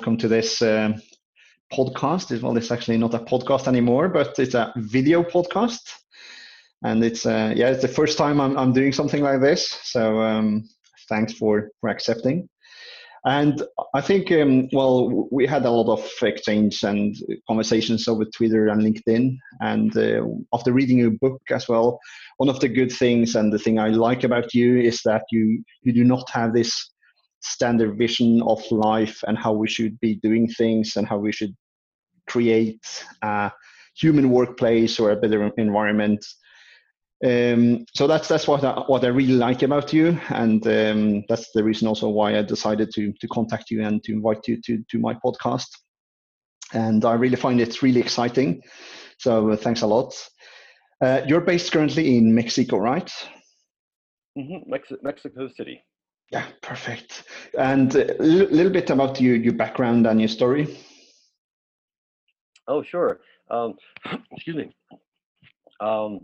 Welcome to this um, podcast. Well, it's actually not a podcast anymore, but it's a video podcast. And it's uh, yeah, it's the first time I'm I'm doing something like this. So um, thanks for for accepting. And I think, um, well, we had a lot of exchange and conversations over Twitter and LinkedIn. And uh, after reading your book as well, one of the good things and the thing I like about you is that you you do not have this standard vision of life and how we should be doing things and how we should create a human workplace or a better environment um, so that's that's what I, what I really like about you, and um, that's the reason also why I decided to to contact you and to invite you to to my podcast. And I really find it really exciting. So uh, thanks a lot. Uh, you're based currently in Mexico, right? Mm-hmm. Mex- Mexico City. Yeah, perfect. And a uh, little bit about you, your background and your story. Oh, sure. Um, excuse me. Um,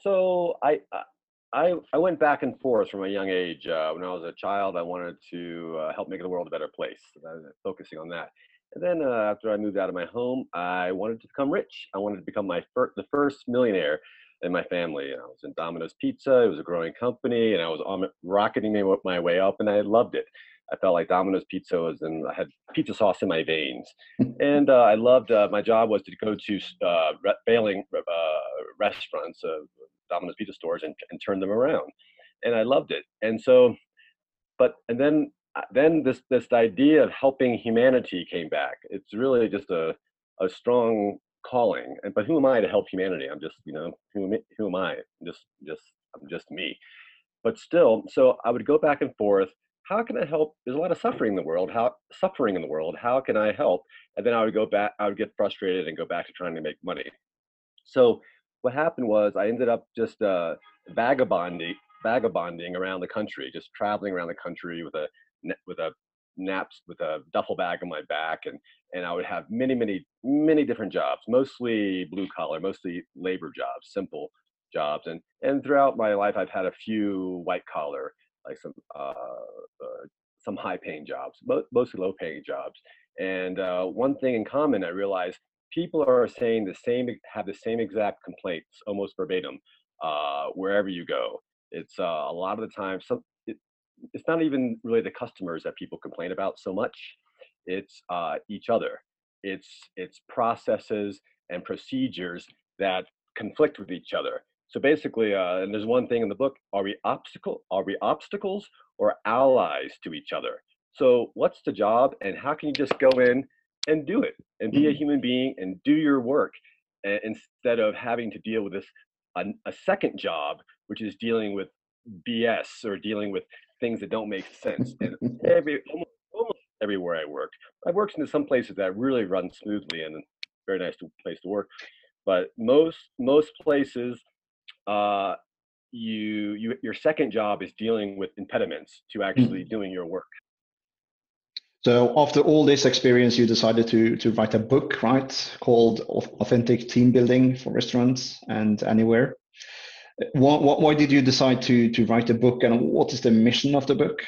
so I I I went back and forth from a young age. Uh, when I was a child, I wanted to uh, help make the world a better place, focusing on that. And then uh, after I moved out of my home, I wanted to become rich. I wanted to become my fir- the first millionaire in my family. And I was in Domino's Pizza. It was a growing company, and I was on rocketing my way up, and I loved it. I felt like Domino's Pizza was, and I had pizza sauce in my veins. and uh, I loved. Uh, my job was to go to uh, failing uh, restaurants, uh, Domino's pizza stores, and, and turn them around. And I loved it. And so, but and then uh, then this this idea of helping humanity came back. It's really just a a strong calling. And but who am I to help humanity? I'm just you know who who am I? I'm just just I'm just me. But still, so I would go back and forth how can I help? There's a lot of suffering in the world. How suffering in the world? How can I help? And then I would go back. I would get frustrated and go back to trying to make money. So what happened was I ended up just uh, vagabonding, vagabonding around the country, just traveling around the country with a with a naps with a duffel bag on my back, and and I would have many, many, many different jobs, mostly blue collar, mostly labor jobs, simple jobs, and and throughout my life I've had a few white collar like some uh, uh, some high paying jobs, but mostly low paying jobs. And uh, one thing in common, I realized people are saying the same, have the same exact complaints, almost verbatim, uh, wherever you go. It's uh, a lot of the time, some, it, it's not even really the customers that people complain about so much. It's uh, each other. It's it's processes and procedures that conflict with each other. So basically, uh, and there's one thing in the book: are we obstacle? Are we obstacles or allies to each other? So what's the job, and how can you just go in and do it and be a mm-hmm. human being and do your work instead of having to deal with this a, a second job, which is dealing with BS or dealing with things that don't make sense. And every almost everywhere I worked, I've worked in some places that really run smoothly and very nice place to work. But most most places uh, you, you your second job is dealing with impediments to actually mm. doing your work. So after all this experience, you decided to to write a book, right, called "Authentic Team Building for Restaurants and Anywhere." Why, why did you decide to to write a book, and what is the mission of the book?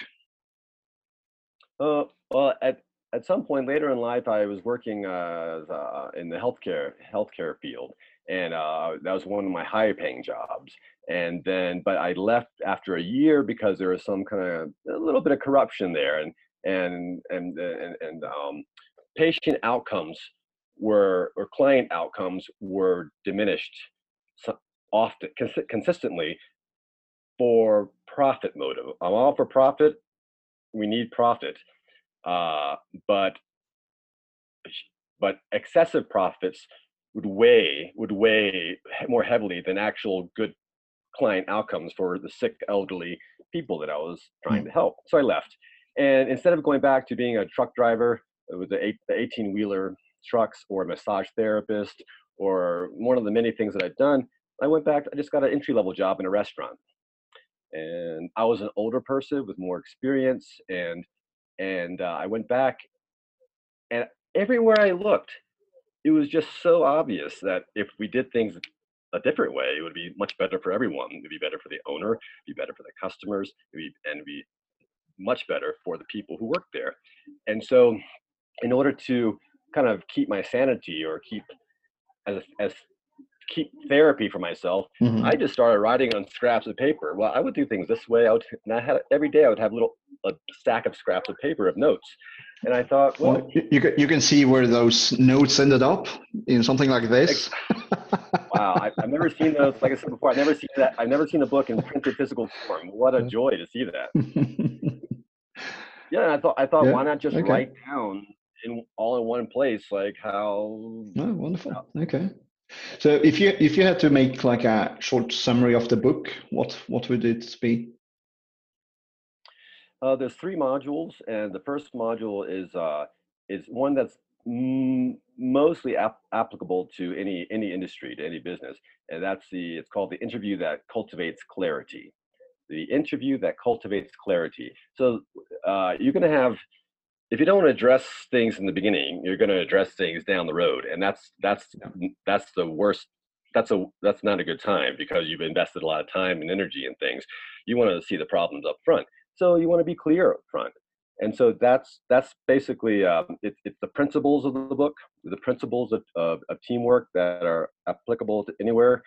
Uh, well, at at some point later in life, I was working uh, in the healthcare healthcare field, and uh, that was one of my higher paying jobs. And then, but I left after a year because there was some kind of a little bit of corruption there, and and and and, and um, patient outcomes were or client outcomes were diminished often cons- consistently for profit motive. I'm all for profit. We need profit, uh, but but excessive profits would weigh would weigh more heavily than actual good client outcomes for the sick elderly people that I was trying mm. to help. So I left, and instead of going back to being a truck driver with the 18 wheeler trucks or a massage therapist or one of the many things that I've done, I went back. I just got an entry level job in a restaurant, and I was an older person with more experience, and and uh, I went back, and everywhere I looked, it was just so obvious that if we did things a different way, it would be much better for everyone. It'd be better for the owner, it'd be better for the customers, be, and be much better for the people who work there. And so, in order to kind of keep my sanity or keep as as keep therapy for myself, mm-hmm. I just started writing on scraps of paper. Well, I would do things this way. I would, and I had every day I would have little a stack of scraps of paper of notes, and I thought, well, well you can you can see where those notes ended up in something like this. wow, I, have never seen those. Like I said before, I've never seen that. I've never seen a book in printed physical form. What a joy to see that. yeah, and I thought I thought yeah, why not just okay. write down in all in one place, like how. Oh, wonderful. How, okay. So if you if you had to make like a short summary of the book, what what would it be? Uh, there's three modules, and the first module is uh, is one that's m- mostly ap- applicable to any any industry, to any business, and that's the it's called the interview that cultivates clarity. The interview that cultivates clarity. So uh, you're going to have if you don't address things in the beginning, you're going to address things down the road, and that's that's that's the worst. That's a that's not a good time because you've invested a lot of time and energy in things. You want to see the problems up front, so you want to be clear up front. And so that's that's basically um, it, it's the principles of the book, the principles of, of, of teamwork that are applicable to anywhere.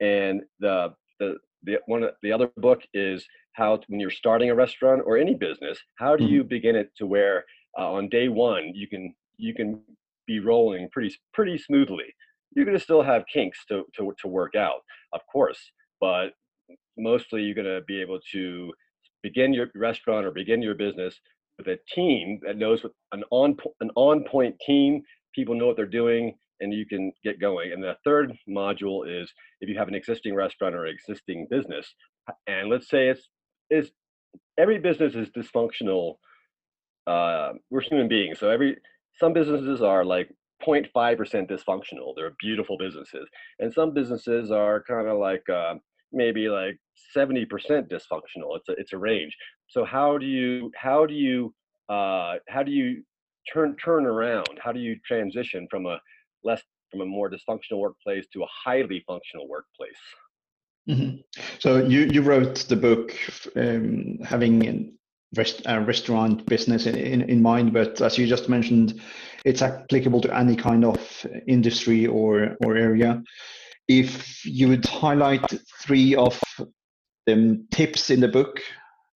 And the the the one the other book is how to, when you're starting a restaurant or any business how do mm-hmm. you begin it to where uh, on day one you can you can be rolling pretty pretty smoothly you're going to still have kinks to, to to work out of course but mostly you're going to be able to begin your restaurant or begin your business with a team that knows what an on an on point team people know what they're doing and you can get going. And the third module is if you have an existing restaurant or existing business, and let's say it's is every business is dysfunctional. Uh, we're human beings, so every some businesses are like 0.5% dysfunctional. They're beautiful businesses, and some businesses are kind of like uh, maybe like 70% dysfunctional. It's a it's a range. So how do you how do you uh, how do you turn turn around? How do you transition from a less from a more dysfunctional workplace to a highly functional workplace. Mm-hmm. So you you wrote the book um, having a, rest, a restaurant business in, in, in mind, but as you just mentioned, it's applicable to any kind of industry or or area. If you would highlight three of the tips in the book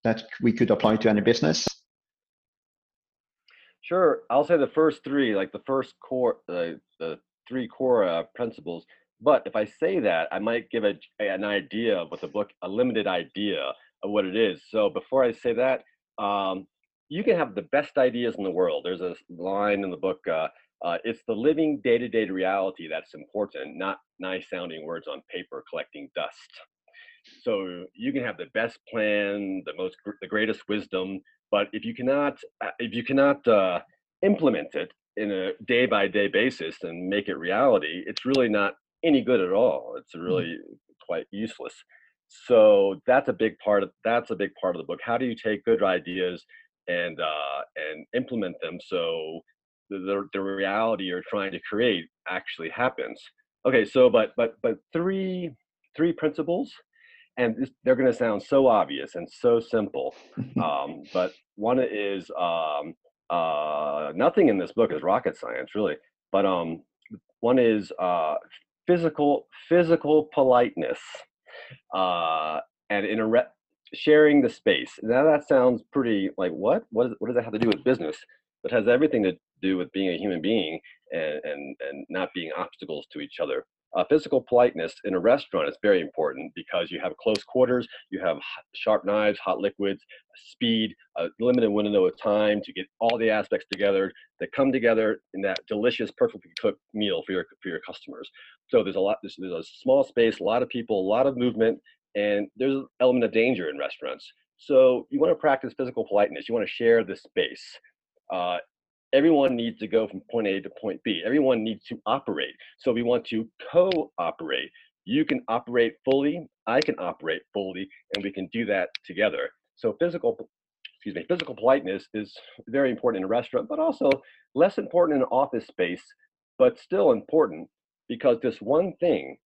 that we could apply to any business. Sure, I'll say the first three, like the first core, uh, the three core uh, principles. But if I say that, I might give a, an idea of what the book, a limited idea of what it is. So before I say that, um, you can have the best ideas in the world. There's a line in the book. Uh, uh, it's the living day-to-day reality that's important, not nice-sounding words on paper collecting dust. So you can have the best plan, the most, the greatest wisdom, but if you cannot, uh, if you cannot uh, implement it in a day by day basis and make it reality, it's really not any good at all. It's mm-hmm. really quite useless. So that's a big part of that's a big part of the book. How do you take good ideas and uh, and implement them so the, the, the reality you're trying to create actually happens? Okay, so but but but three three principles and this, they're going to sound so obvious and so simple. Um, but one is um, uh, nothing in this book is rocket science, really. But um, one is uh, physical physical politeness, uh, and in a sharing the space. Now that sounds pretty like what? What, is, what does that have to do with business? It has everything to do with being a human being and and, and not being obstacles to each other. Uh, physical politeness in a restaurant is very important because you have close quarters, you have sharp knives, hot liquids, speed, a limited window of time to get all the aspects together that come together in that delicious, perfectly cooked meal for your for your customers. So there's a lot. There's, there's a small space, a lot of people, a lot of movement, and there's an element of danger in restaurants. So you want to practice physical politeness. You want to share the space. Uh, everyone needs to go from point A to point B. Everyone needs to operate. So we want to co-operate. You can operate fully, I can operate fully, and we can do that together. So physical, excuse me, physical politeness is very important in a restaurant, but also less important in an office space, but still important because this one thing,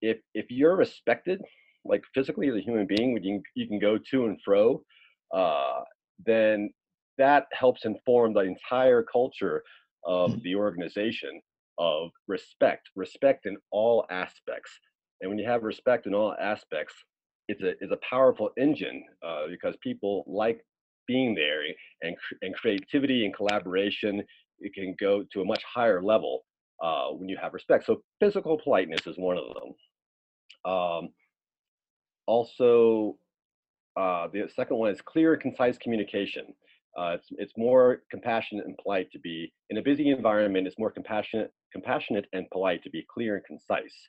if if you're respected, like physically as a human being, when you, you can go to and fro, uh, then that helps inform the entire culture of Mm. the organization of respect, respect in all aspects. And when you have respect in all aspects, it's a it's a powerful engine uh, because people like being there and and creativity and collaboration it can go to a much higher level uh, when you have respect. So physical politeness is one of them. Um, also, uh, the second one is clear concise communication. Uh, it's, it's more compassionate and polite to be in a busy environment. It's more compassionate, compassionate and polite to be clear and concise.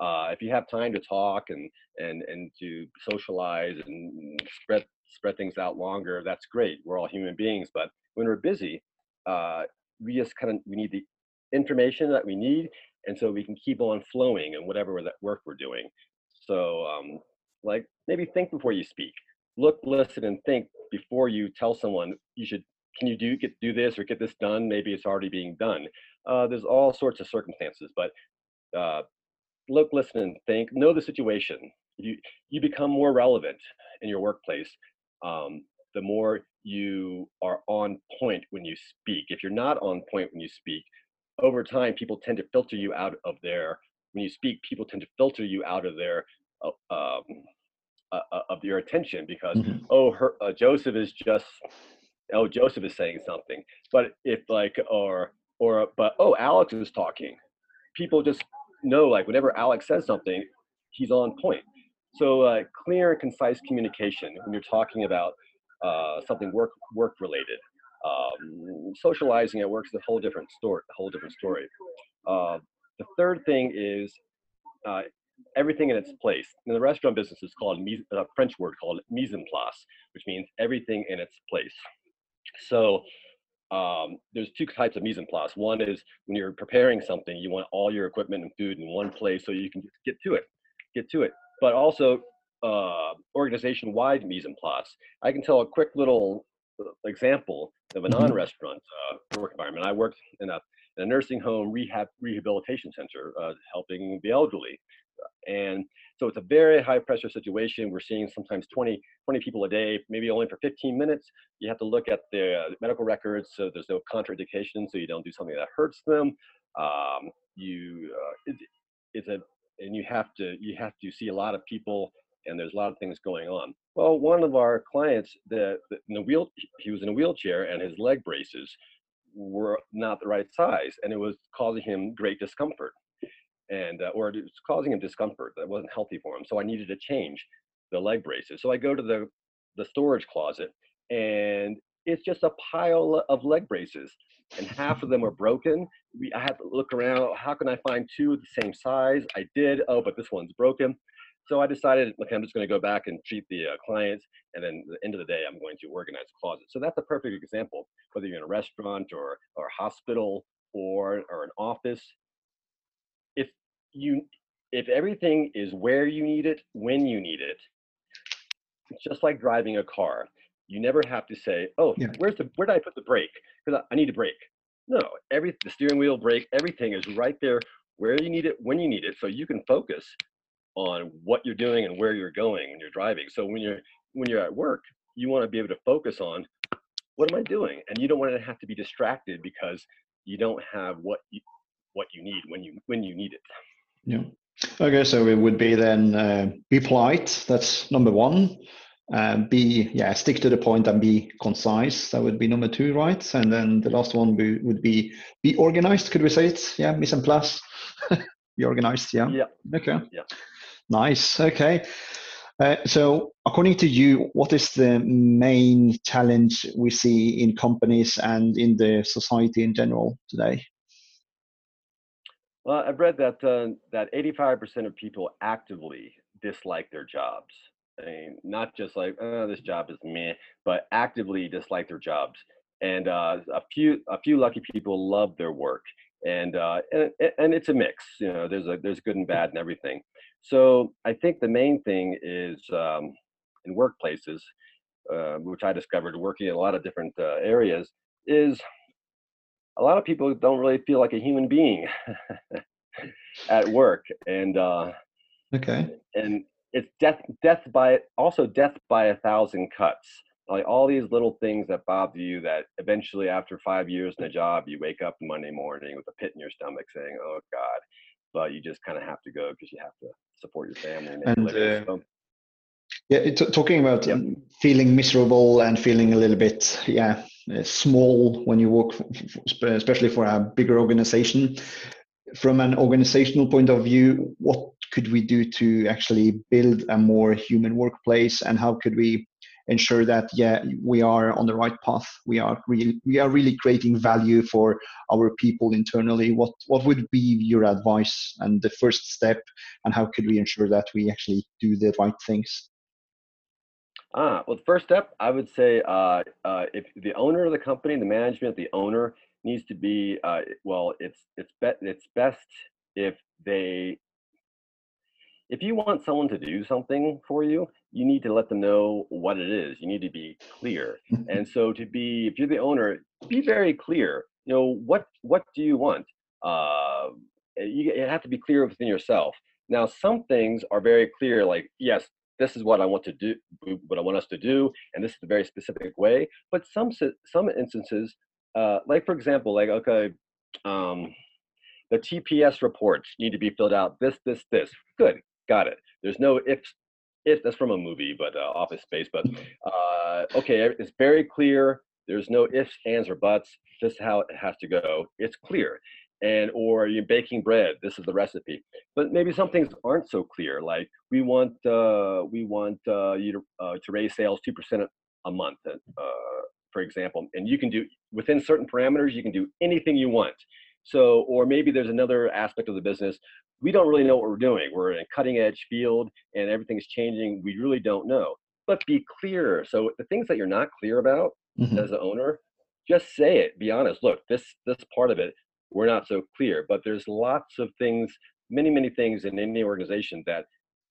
Uh, if you have time to talk and and and to socialize and spread spread things out longer, that's great. We're all human beings, but when we're busy, uh, we just kind of we need the information that we need, and so we can keep on flowing and whatever that work we're doing. So, um, like maybe think before you speak. Look, listen, and think before you tell someone you should. Can you do get do this or get this done? Maybe it's already being done. Uh, there's all sorts of circumstances, but uh, look, listen, and think. Know the situation. You you become more relevant in your workplace. Um, the more you are on point when you speak. If you're not on point when you speak, over time people tend to filter you out of their. When you speak, people tend to filter you out of their uh, um, uh, uh, of your attention because Mhm. oh, her, uh, Joseph is just oh Joseph is saying something. But if like or or but oh Alex is talking, people just know like whenever Alex says something, he's on point. So uh, clear and concise communication when you're talking about uh, something work work related. Um, socializing at work is a whole different story. A whole different story. Uh, the third thing is uh, everything in its place. In the restaurant business, it's called a French word called mise en place, which means everything in its place. So um, there's two types of mise en place. One is when you're preparing something, you want all your equipment and food in one place so you can just get to it, get to it. But also uh, organization-wide mise en place. I can tell a quick little uh, example of a Mhm. non-restaurant uh, work environment. I worked in a, in a nursing home rehab rehabilitation center, uh, helping the elderly, and so it's a very high pressure situation. We're seeing sometimes 20, 20 people a day, maybe only for 15 minutes. You have to look at the uh, medical records so there's no contraindication, so you don't do something that hurts them. Um, you, uh, it, it's a, and you have to, you have to see a lot of people, and there's a lot of things going on. Well, one of our clients, the in the wheel, he was in a wheelchair, and his leg braces were not the right size, and it was causing him great discomfort and uh, or it was causing him discomfort that wasn't healthy for him. So I needed to change the leg braces. So I go to the the storage closet, and it's just a pile of leg braces, and half of them are broken. We I had to look around. How can I find two of the same size? I did. Oh, but this one's broken. So I decided, okay, I'm just going to go back and treat the uh, clients, and then at the end of the day, I'm going to organize the closet. So that's a perfect example. Whether you're in a restaurant or or a hospital or or an office, you if everything is where you need it when you need it it's just like driving a car. You never have to say oh Yeah. where's the where did i put the brake? Because I, I need a brake. No every the steering wheel brake everything is right there where you need it when you need it so you can focus on what you're doing and where you're going when you're driving. So when you're when you're at work you want to be able to focus on what am i doing? And you don't want to have to be distracted because you don't have what you what you need when you when you need it Yeah. Okay, so it would be then uh, be polite. That's number one. Uh, be yeah, stick to the point and be concise. That would be number two, right? And then the last one be, would be be organized. Could we say it? Yeah, mise en place. be organized. Yeah. yeah Okay. Yeah. Nice. Okay. Uh, so, according to you, what is the main challenge we see in companies and in the society in general today? Well, I've read that uh, that 85% of people actively dislike their jobs. I mean, not just like, oh, this job is meh, but actively dislike their jobs. And uh, a few a few lucky people love their work, and uh, and and it's a mix. You know, there's a there's good and bad and everything. So I think the main thing is um, in workplaces, uh, which I discovered working in a lot of different uh, areas, is a lot of people don't really feel like a human being at work and uh Okay. and it's death death by also death by a thousand cuts like all these little things that bother you that eventually after five years in a job you wake up monday morning with a pit in your stomach saying oh god but you just kind of have to go because you have to support your family and, And, uh, so, Yeah, talking about Yep. um, feeling miserable and feeling a little bit, yeah, Uh, small when you work, especially for a bigger organization. From an organizational point of view, what could we do to actually build a more human workplace, and how could we ensure that yeah we are on the right path? We are really we are really creating value for our people internally. What what would be your advice and the first step, and how could we ensure that we actually do the right things? Ah, well, the first step, I would say, uh, uh, if the owner of the company, the management, the owner needs to be, uh, well, it's it's be, it's best if they, if you want someone to do something for you, you need to let them know what it is. You need to be clear. And so, to be, if you're the owner, be very clear. You know what what do you want? Uh, you, you have to be clear within yourself. Now, some things are very clear, like yes, this is what I want to do, what I want us to do, and this is a very specific way. But some some instances, uh, like for example, like okay, um, the TPS reports need to be filled out. This, this, this. Good, got it. There's no ifs. If that's from a movie, but uh, Office Space. But uh, okay, it's very clear. There's no ifs, ands, or buts. This is how it has to go. It's clear. And or you're baking bread. This is the recipe. But maybe some things aren't so clear. Like we want uh, we want uh, you to, uh, to raise sales two percent a month, uh, for example. And you can do within certain parameters. You can do anything you want. So, or maybe there's another aspect of the business. We don't really know what we're doing. We're in a cutting edge field and everything's changing. We really don't know. But be clear. So the things that you're not clear about Mhm. as an owner, just say it. Be honest. Look, this this part of it, we're not so clear. But there's lots of things, many, many things in any organization that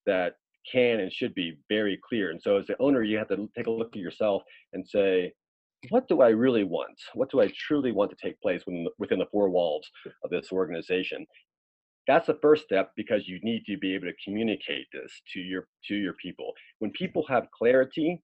that can and should be very clear. And so as the owner, you have to take a look at yourself and say, what do I really want? What do I truly want to take place within the, within the four walls of this organization? That's the first step because you need to be able to communicate this to your to your people. When people have clarity,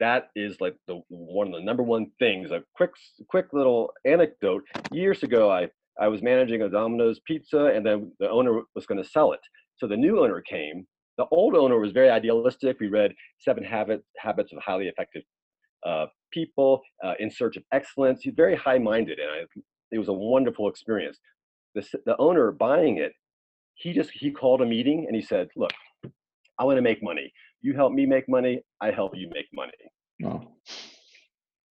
that is like the one of the number one things. A quick quick little anecdote. Years ago, I I was managing a Domino's pizza, and then the owner was going to sell it. So the new owner came. The old owner was very idealistic. We read Seven Habits Habits of Highly Effective uh, People uh, in Search of Excellence. He's very high minded, and I, it was a wonderful experience. The the owner buying it, he just he called a meeting and he said, "Look, I want to make money. You help me make money. I help you make money." Oh.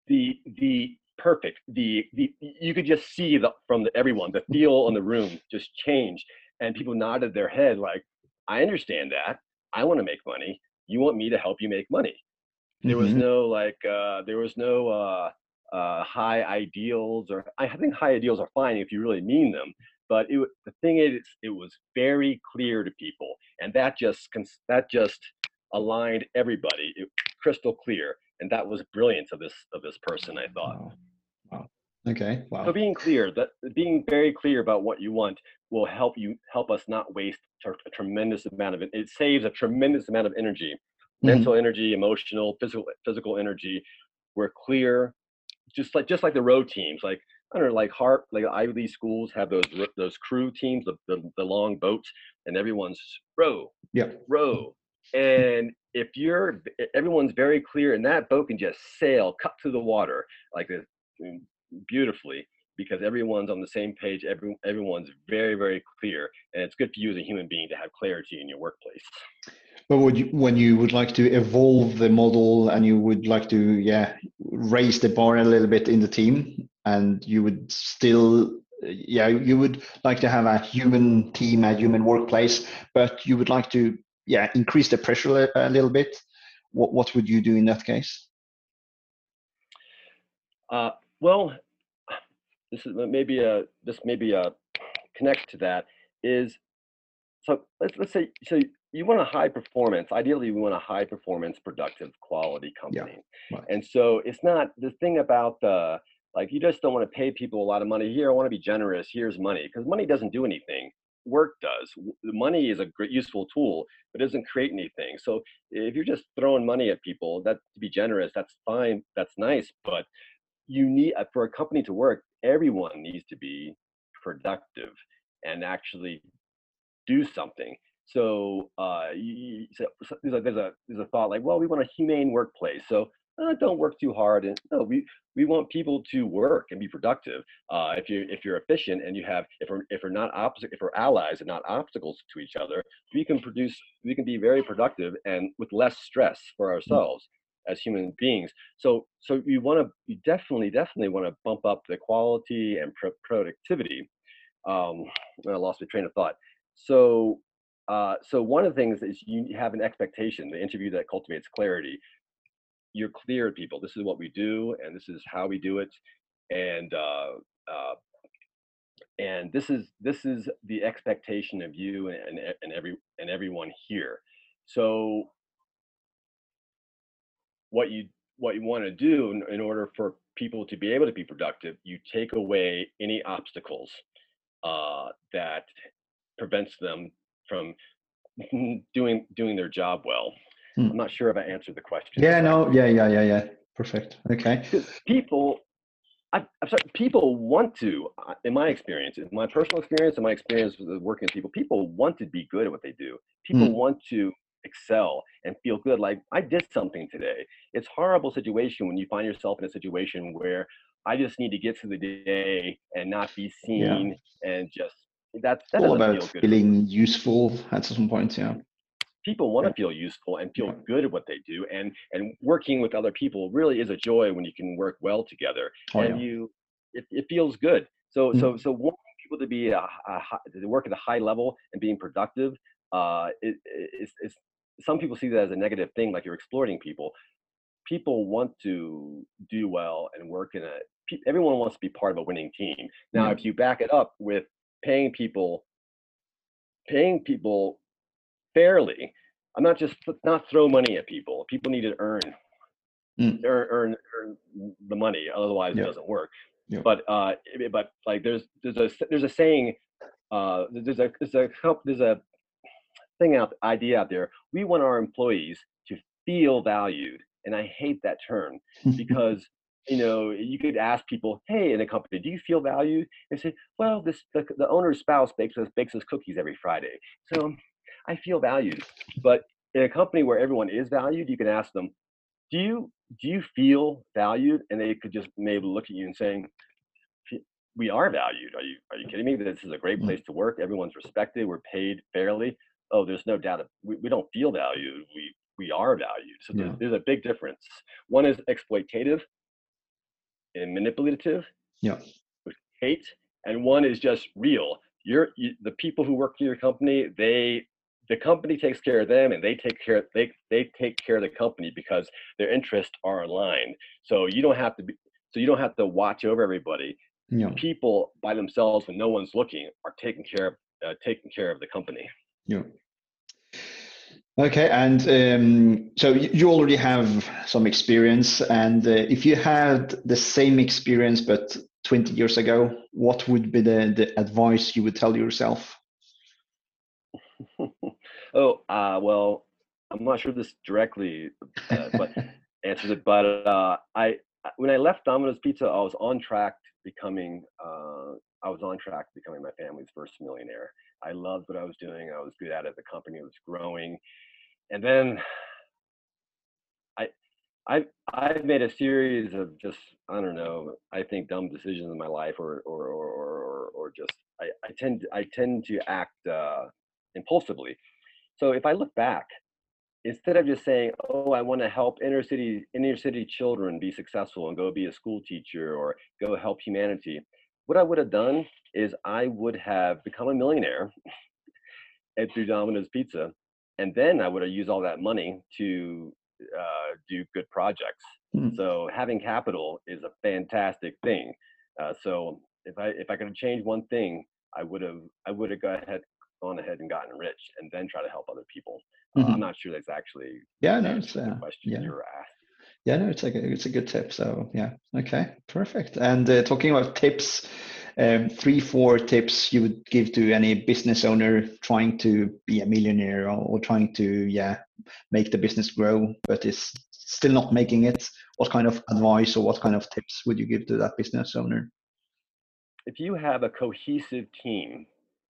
the the perfect the the you could just see the from the, everyone the feel in the room just changed and people nodded their head like i understand that i want to make money you want me to help you make money there was Mhm. no like uh there was no uh uh high ideals or i think high ideals are fine if you really mean them but it the thing is it was very clear to people and that just cons- that just aligned everybody it, crystal clear and that was brilliance of this of this person i thought Wow. Wow. Okay. Wow. so being clear that being very clear about what you want will help you help us not waste a a tremendous amount of it it saves a tremendous amount of energy Mhm. mental energy emotional physical physical energy we're clear just like just like the road teams like I don't know, like harp like Ivy League schools have those those crew teams, the, the, the long boats, and everyone's row, Yeah. row. And if you're, everyone's very clear, and that boat can just sail, cut through the water like this mm, beautifully because everyone's on the same page. Every, everyone's very, very clear, and it's good for you as a human being to have clarity in your workplace. But would you, when you would like to evolve the model and you would like to, yeah, raise the bar a little bit in the team, and you would still, yeah, you would like to have a human team, a human workplace, but you would like to, yeah, increase the pressure a, little bit. What what would you do in that case? Uh, well, this is maybe a this maybe a connect to that is so let's let's say so you want a high performance ideally we want a high performance productive quality Yeah, company right. and so it's not the thing about the like you just don't want to pay people a lot of money here i want to be generous here's money because money doesn't do anything work does. Money is a great useful tool, but it doesn't create anything. So if you're just throwing money at people, that to be generous, that's fine, that's nice, but you need uh, for a company to work, everyone needs to be productive and actually do something. So, uh, you, so, so there's a there's a thought like, well, we want a humane workplace. So uh, don't work too hard and no we we want people to work and be productive uh, if you if you're efficient and you have if we're if we're not opposite if we're allies and not obstacles to each other we can produce we can be very productive and with less stress for mm. ourselves as human beings so so you want to you definitely definitely want to bump up the quality and pro- productivity um i lost my train of thought so uh, so one of the things is you have an expectation the interview that cultivates clarity you're clear people this is what we do and this is how we do it and uh, uh, and this is this is the expectation of you and, and every and everyone here. So what you what you want to do in, in, order for people to be able to be productive you take away any obstacles uh, that prevents them from doing doing their job well Hmm. I'm not sure if I answered the question. Yeah, no, yeah, yeah, yeah, yeah. Perfect. Okay. People, I, am sorry, people want to, uh, in my experience, in my personal experience, in my experience with working with people, people want to be good at what they do. People mm. want to excel and feel good. Like I did something today. It's horrible situation when you find yourself in a situation where I just need to get through the day and not be seen yeah. and just that's that all about feel feeling useful at some point. Yeah people want to feel useful and feel good at what they do and and working with other people really is a joy when you can work well together oh, and yeah. you it, it feels good so mm-hmm. so so wanting people to be a, a, to work at a high level and being productive uh it, it's, it's some people see that as a negative thing like you're exploiting people people want to do well and work in a everyone wants to be part of a winning team now mm-hmm. if you back it up with paying people paying people fairly. I'm not just not throw money at people. People need to earn mm. earn, earn, earn the money, otherwise yeah. it doesn't work. Yeah. But uh, but like there's there's a there's a saying uh, there's a there's a there's a thing out idea out there. We want our employees to feel valued, and I hate that term because you know you could ask people, hey, in a company, do you feel valued? And say, well, this the, the owner's spouse bakes us bakes us cookies every Friday, so I feel valued. But in a company where everyone is valued, you can ask them, do you do you feel valued? And they could just maybe look at you and saying, we are valued. Are you are you kidding me? This is a great mm. place to work. Everyone's respected. We're paid fairly. Oh, there's no doubt. That we, we don't feel valued. We we are valued. So yeah. there's, there's a big difference. One is exploitative and manipulative. Yeah. Hate, and one is just real. You're you, the people who work in your company. They the company takes care of them and they take care they they take care of the company because their interests are aligned. So you don't have to be so you don't have to watch over everybody. Yeah. people by themselves when no one's looking are taking care of uh, taking care of the company. Yeah. Okay and um, so you already have some experience and uh, if you had the same experience but 20 years ago what would be the, the advice you would tell yourself Oh, uh, well, I'm not sure this directly uh, but answers it, but uh, I when I left Domino's Pizza, I was on track becoming uh, I was on track becoming my family's first millionaire. I loved what I was doing. I was good at it. The company was growing, and then I I I've made a series of just I don't know I think dumb decisions in my life, or or or or, or just I, I tend I tend to act uh, impulsively so if I look back, instead of just saying, "Oh, I want to help inner city inner city children be successful and go be a school teacher or go help humanity," what I would have done is I would have become a millionaire and through Domino's Pizza, and then I would have used all that money to uh, do good projects. Mm. So having capital is a fantastic thing. Uh, so if I if I could have changed one thing, I would have I would have gone ahead gone ahead and gotten rich and then try to help other people. Mm-hmm. Uh, I'm not sure that's actually yeah, no, it's uh, question yeah. you were asked. Yeah, no, it's like a, it's a good tip. So yeah, okay, perfect. And uh, talking about tips, um, three, four tips you would give to any business owner trying to be a millionaire or, or trying to, yeah, make the business grow, but is still not making it? What kind of advice or what kind of tips would you give to that business owner? If you have a cohesive team,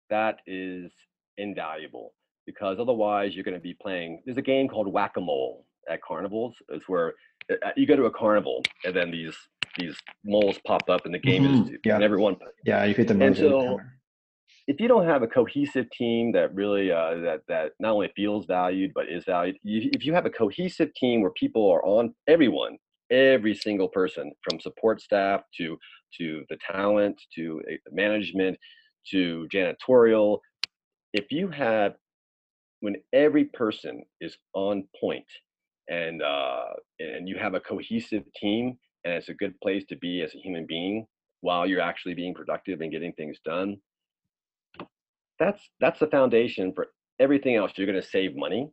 that is invaluable because otherwise you're going to be playing. There's a game called whack a mole at carnivals. It's where uh, uh, you go to a carnival and then these these moles pop up and the game mm-hmm. is yeah. and everyone yeah you hit them and so if you don't have a cohesive team that really uh, that that not only feels valued but is valued you, if you have a cohesive team where people are on everyone every single person from support staff to to the talent to uh, management to janitorial if you have when every person is on point and uh, and you have a cohesive team and it's a good place to be as a human being while you're actually being productive and getting things done that's that's the foundation for everything else you're going to save money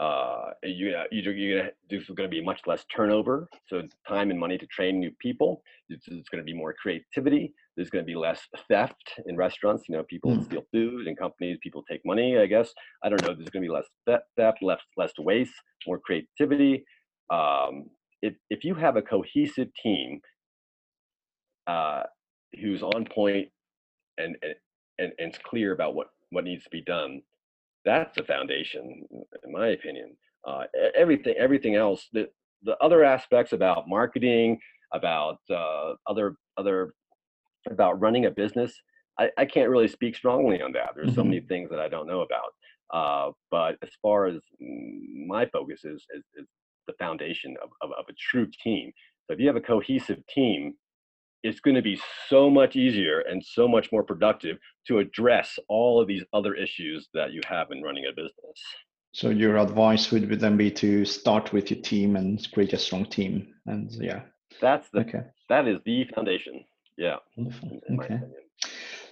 uh, you, you're, you're gonna, there's going to be much less turnover, so it's time and money to train new people. It's, it's going to be more creativity. There's going to be less theft in restaurants. You know, people mm. steal food in companies. People take money. I guess I don't know. There's going to be less theft, less less waste, more creativity. Um, if if you have a cohesive team uh, who's on point and and and, and it's clear about what what needs to be done, that's the foundation, in my opinion. Uh, everything, everything else, the the other aspects about marketing, about uh, other other about running a business, I, I can't really speak strongly on that. There's mm-hmm. so many things that I don't know about. Uh, but as far as my focus is, is, is the foundation of, of, of a true team. So if you have a cohesive team, it's going to be so much easier and so much more productive to address all of these other issues that you have in running a business. So your advice would then be to start with your team and create a strong team. And yeah, that's the okay. that is the foundation. Yeah. okay.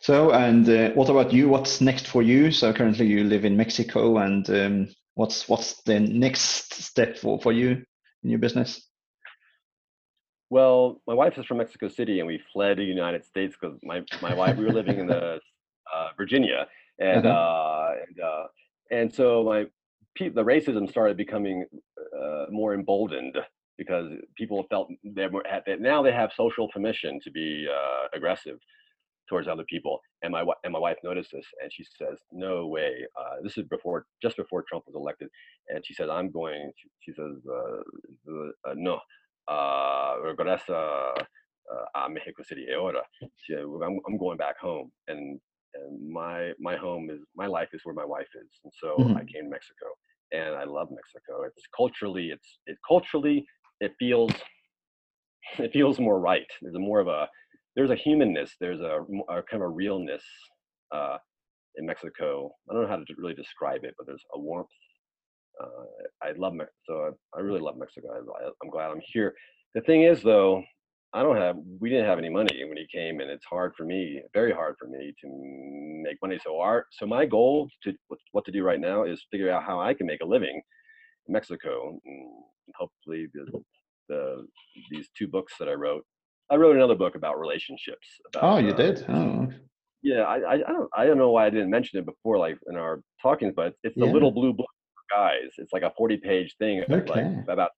So and uh, what about you? What's next for you? So currently you live in Mexico, and um, what's what's the next step for for you in your business? Well, my wife is from Mexico City, and we fled the United States because my my wife we were living in the uh, Virginia, and uh-huh. uh, and uh, and so my the racism started becoming uh, more emboldened because people felt they were at that now they have social permission to be uh, aggressive towards other people. And my and my wife noticed this, and she says, "No way." Uh, this is before, just before Trump was elected, and she says, "I'm going." She, says, uh, uh, "No, uh, regresa uh, a Mexico City ahora. I'm, I'm going back home, and and my my home is my life is where my wife is, and so mm-hmm. I came to Mexico, and I love Mexico. It's culturally, it's it culturally, it feels it feels more right. There's a more of a there's a humanness. There's a, a kind of a realness uh, in Mexico. I don't know how to really describe it, but there's a warmth uh, I love Mexico. So I, I, really love Mexico. I, I'm glad I'm here. The thing is, though, I don't have. We didn't have any money when he came, and it's hard for me, very hard for me to make money. So our, so my goal to what to do right now is figure out how I can make a living in Mexico, and hopefully the, the these two books that I wrote. I wrote another book about relationships. About, oh, you uh, did. Oh. Yeah, I, I, I don't I don't know why I didn't mention it before, like in our talkings, but it's the yeah. little blue book guys. It's like a 40 page thing okay. like, about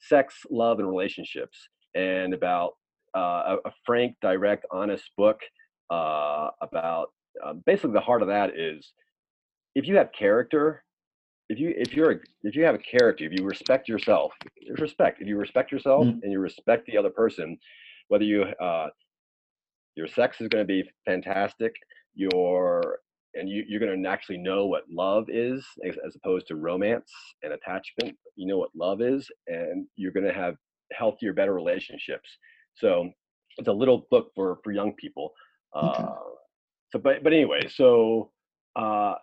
sex, love, and relationships, and about uh, a, a, frank, direct, honest book uh, about uh, basically the heart of that is if you have character, if you if you're a, if you have a character, if you respect yourself, there's respect. If you respect yourself mm. and you respect the other person, whether you uh, your sex is going to be fantastic, your and you, you're going to actually know what love is as, as, opposed to romance and attachment you know what love is and you're going to have healthier better relationships so it's a little book for for young people okay. uh, so but but anyway so uh,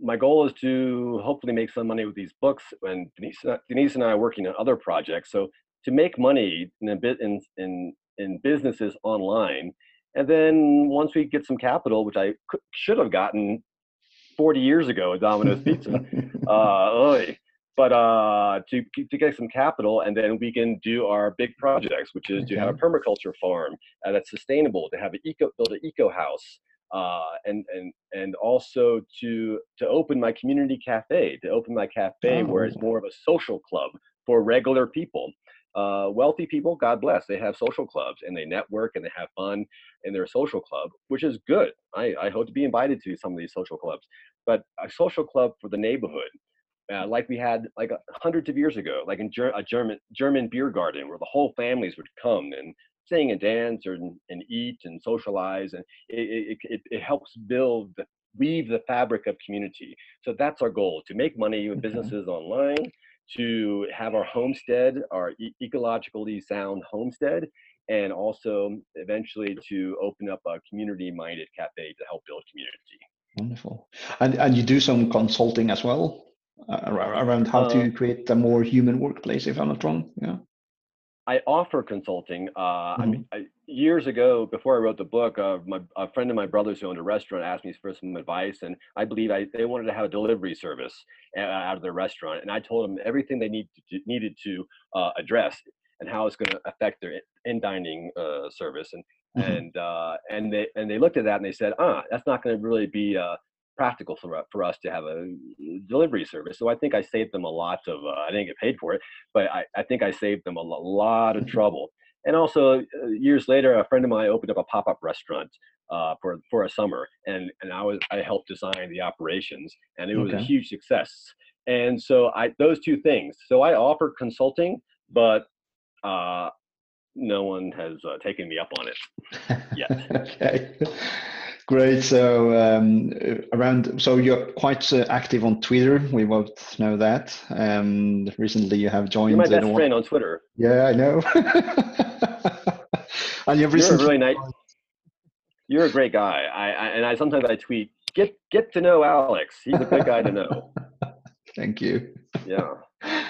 my goal is to hopefully make some money with these books and denise, denise and i are working on other projects so to make money in a bit in, in in businesses online and then once we get some capital, which I could, should have gotten 40 years ago at Domino's Pizza, uh, but uh, to to get some capital, and then we can do our big projects, which is to have a permaculture farm uh, that's sustainable, to have an eco build an eco house, uh, and and and also to to open my community cafe, to open my cafe oh. where it's more of a social club for regular people. Uh, wealthy people, God bless, they have social clubs and they network and they have fun in their social club, which is good. I, I hope to be invited to some of these social clubs. But a social club for the neighborhood, uh, like we had like hundreds of years ago, like in Ger- a German German beer garden where the whole families would come and sing and dance or, and eat and socialize, and it, it, it, helps build the weave the fabric of community. So that's our goal: to make money with businesses online, to have our homestead, our e- ecologically sound homestead, and also eventually to open up a community-minded cafe to help build community. Wonderful, and and you do some consulting as well uh, around how uh, to create a more human workplace. If I'm not wrong, yeah. I offer consulting. Uh, mm-hmm. I mean, I, years ago, before I wrote the book, uh, my, a friend of my brother's who owned a restaurant asked me for some advice, and I believe I, they wanted to have a delivery service uh, out of their restaurant, and I told them everything they need to, needed to uh, address and how it's going to affect their in dining uh, service, and mm-hmm. and uh, and they and they looked at that and they said, ah, that's not going to really be practical for, for us to have a delivery service. So I think I saved them a lot of, uh, I didn't get paid for it, but I, I think I saved them a lot of trouble. And also uh, years later, a friend of mine opened up a pop-up restaurant uh, for, for a summer and, and I was, I helped design the operations and it was okay. a huge success. And so I, those two things. So I offer consulting, but uh, no one has uh, taken me up on it yet. okay. Great. So um, around, so you're quite uh, active on Twitter. We both know that. Um, recently, you have joined. You're my best friend on Twitter. Yeah, I know. and you've recently. You're a really nice. You're a great guy. I, I and I sometimes I tweet, get get to know Alex. He's a good guy to know. Thank you. Yeah.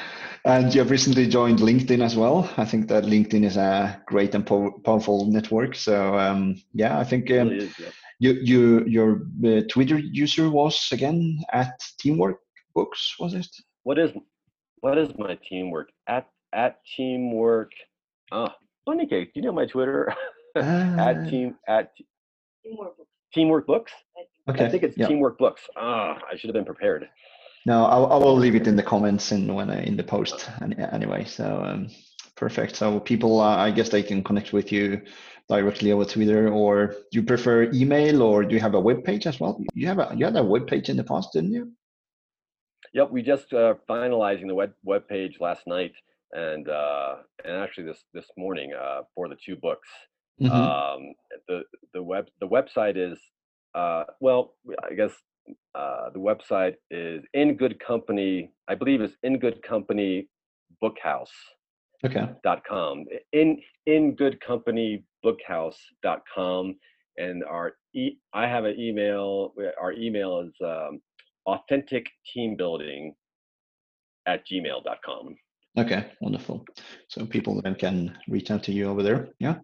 And you have recently joined LinkedIn as well. I think that LinkedIn is a great and powerful network. So um, yeah, I think um, really is, yeah you, you your uh, Twitter user was again at Teamwork Books, was it? What is what is my teamwork at at Teamwork? Uh, funny cake. Do you know my Twitter? Uh, at team at Teamwork Books. Teamwork Books. Okay. I think it's yeah. Teamwork Books. Ah, I should have been prepared. No, I, I will leave it in the comments and when I, in the post anyway. So um, perfect. So people, uh, I guess they can connect with you directly over Twitter, or do you prefer email, or do you have a web page as well? You have a you had a web page in the past, didn't you? Yep, we just uh, finalizing the web web page last night, and uh, and actually this this morning uh, for the two books. Mm-hmm. Um, the the web the website is uh, well, I guess uh, the website is in good company. I believe it's in good company bookhouse okay. dot com in in good company bookhouse.com and our e- i have an email our email is um, authentic team building at gmail.com okay wonderful. So people then can reach out to you over there yeah?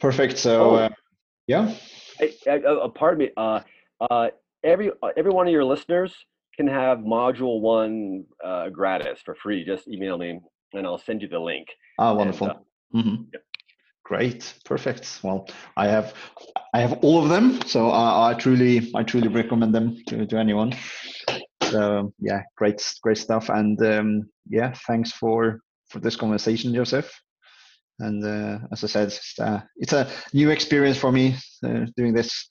Perfect so oh, uh, yeah? Hey, uh, pardon me uh, uh, every uh, every one of your listeners can have module one uh, gratis for free just email me and I'll send you the link. Ah, wonderful. And, uh, mm-hmm. Great, perfect. Well, I have I have all of them, so I, I truly I truly recommend them to, to anyone. So yeah, great great stuff, and um, yeah, thanks for for this conversation, Joseph. And uh, as I said, it's, uh, it's, a new experience for me uh, doing this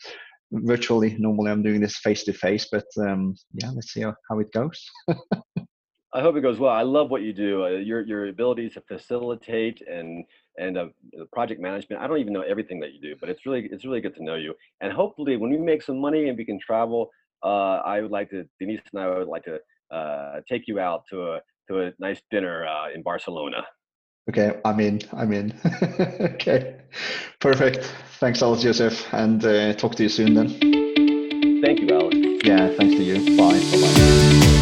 virtually. Normally, I'm doing this face to face, but um, yeah, let's see how, how it goes. I hope it goes well. I love what you do. Uh, your your ability to facilitate and and uh, project management. I don't even know everything that you do, but it's really it's really good to know you. And hopefully, when we make some money and we can travel, uh, I would like to Denise and I would like to uh, take you out to a to a nice dinner uh, in Barcelona. Okay, I'm in. I'm in. okay, perfect. Thanks Alex Joseph, and uh, talk to you soon then. Thank you, Alex. Yeah, thanks to you. Bye. Bye. Bye.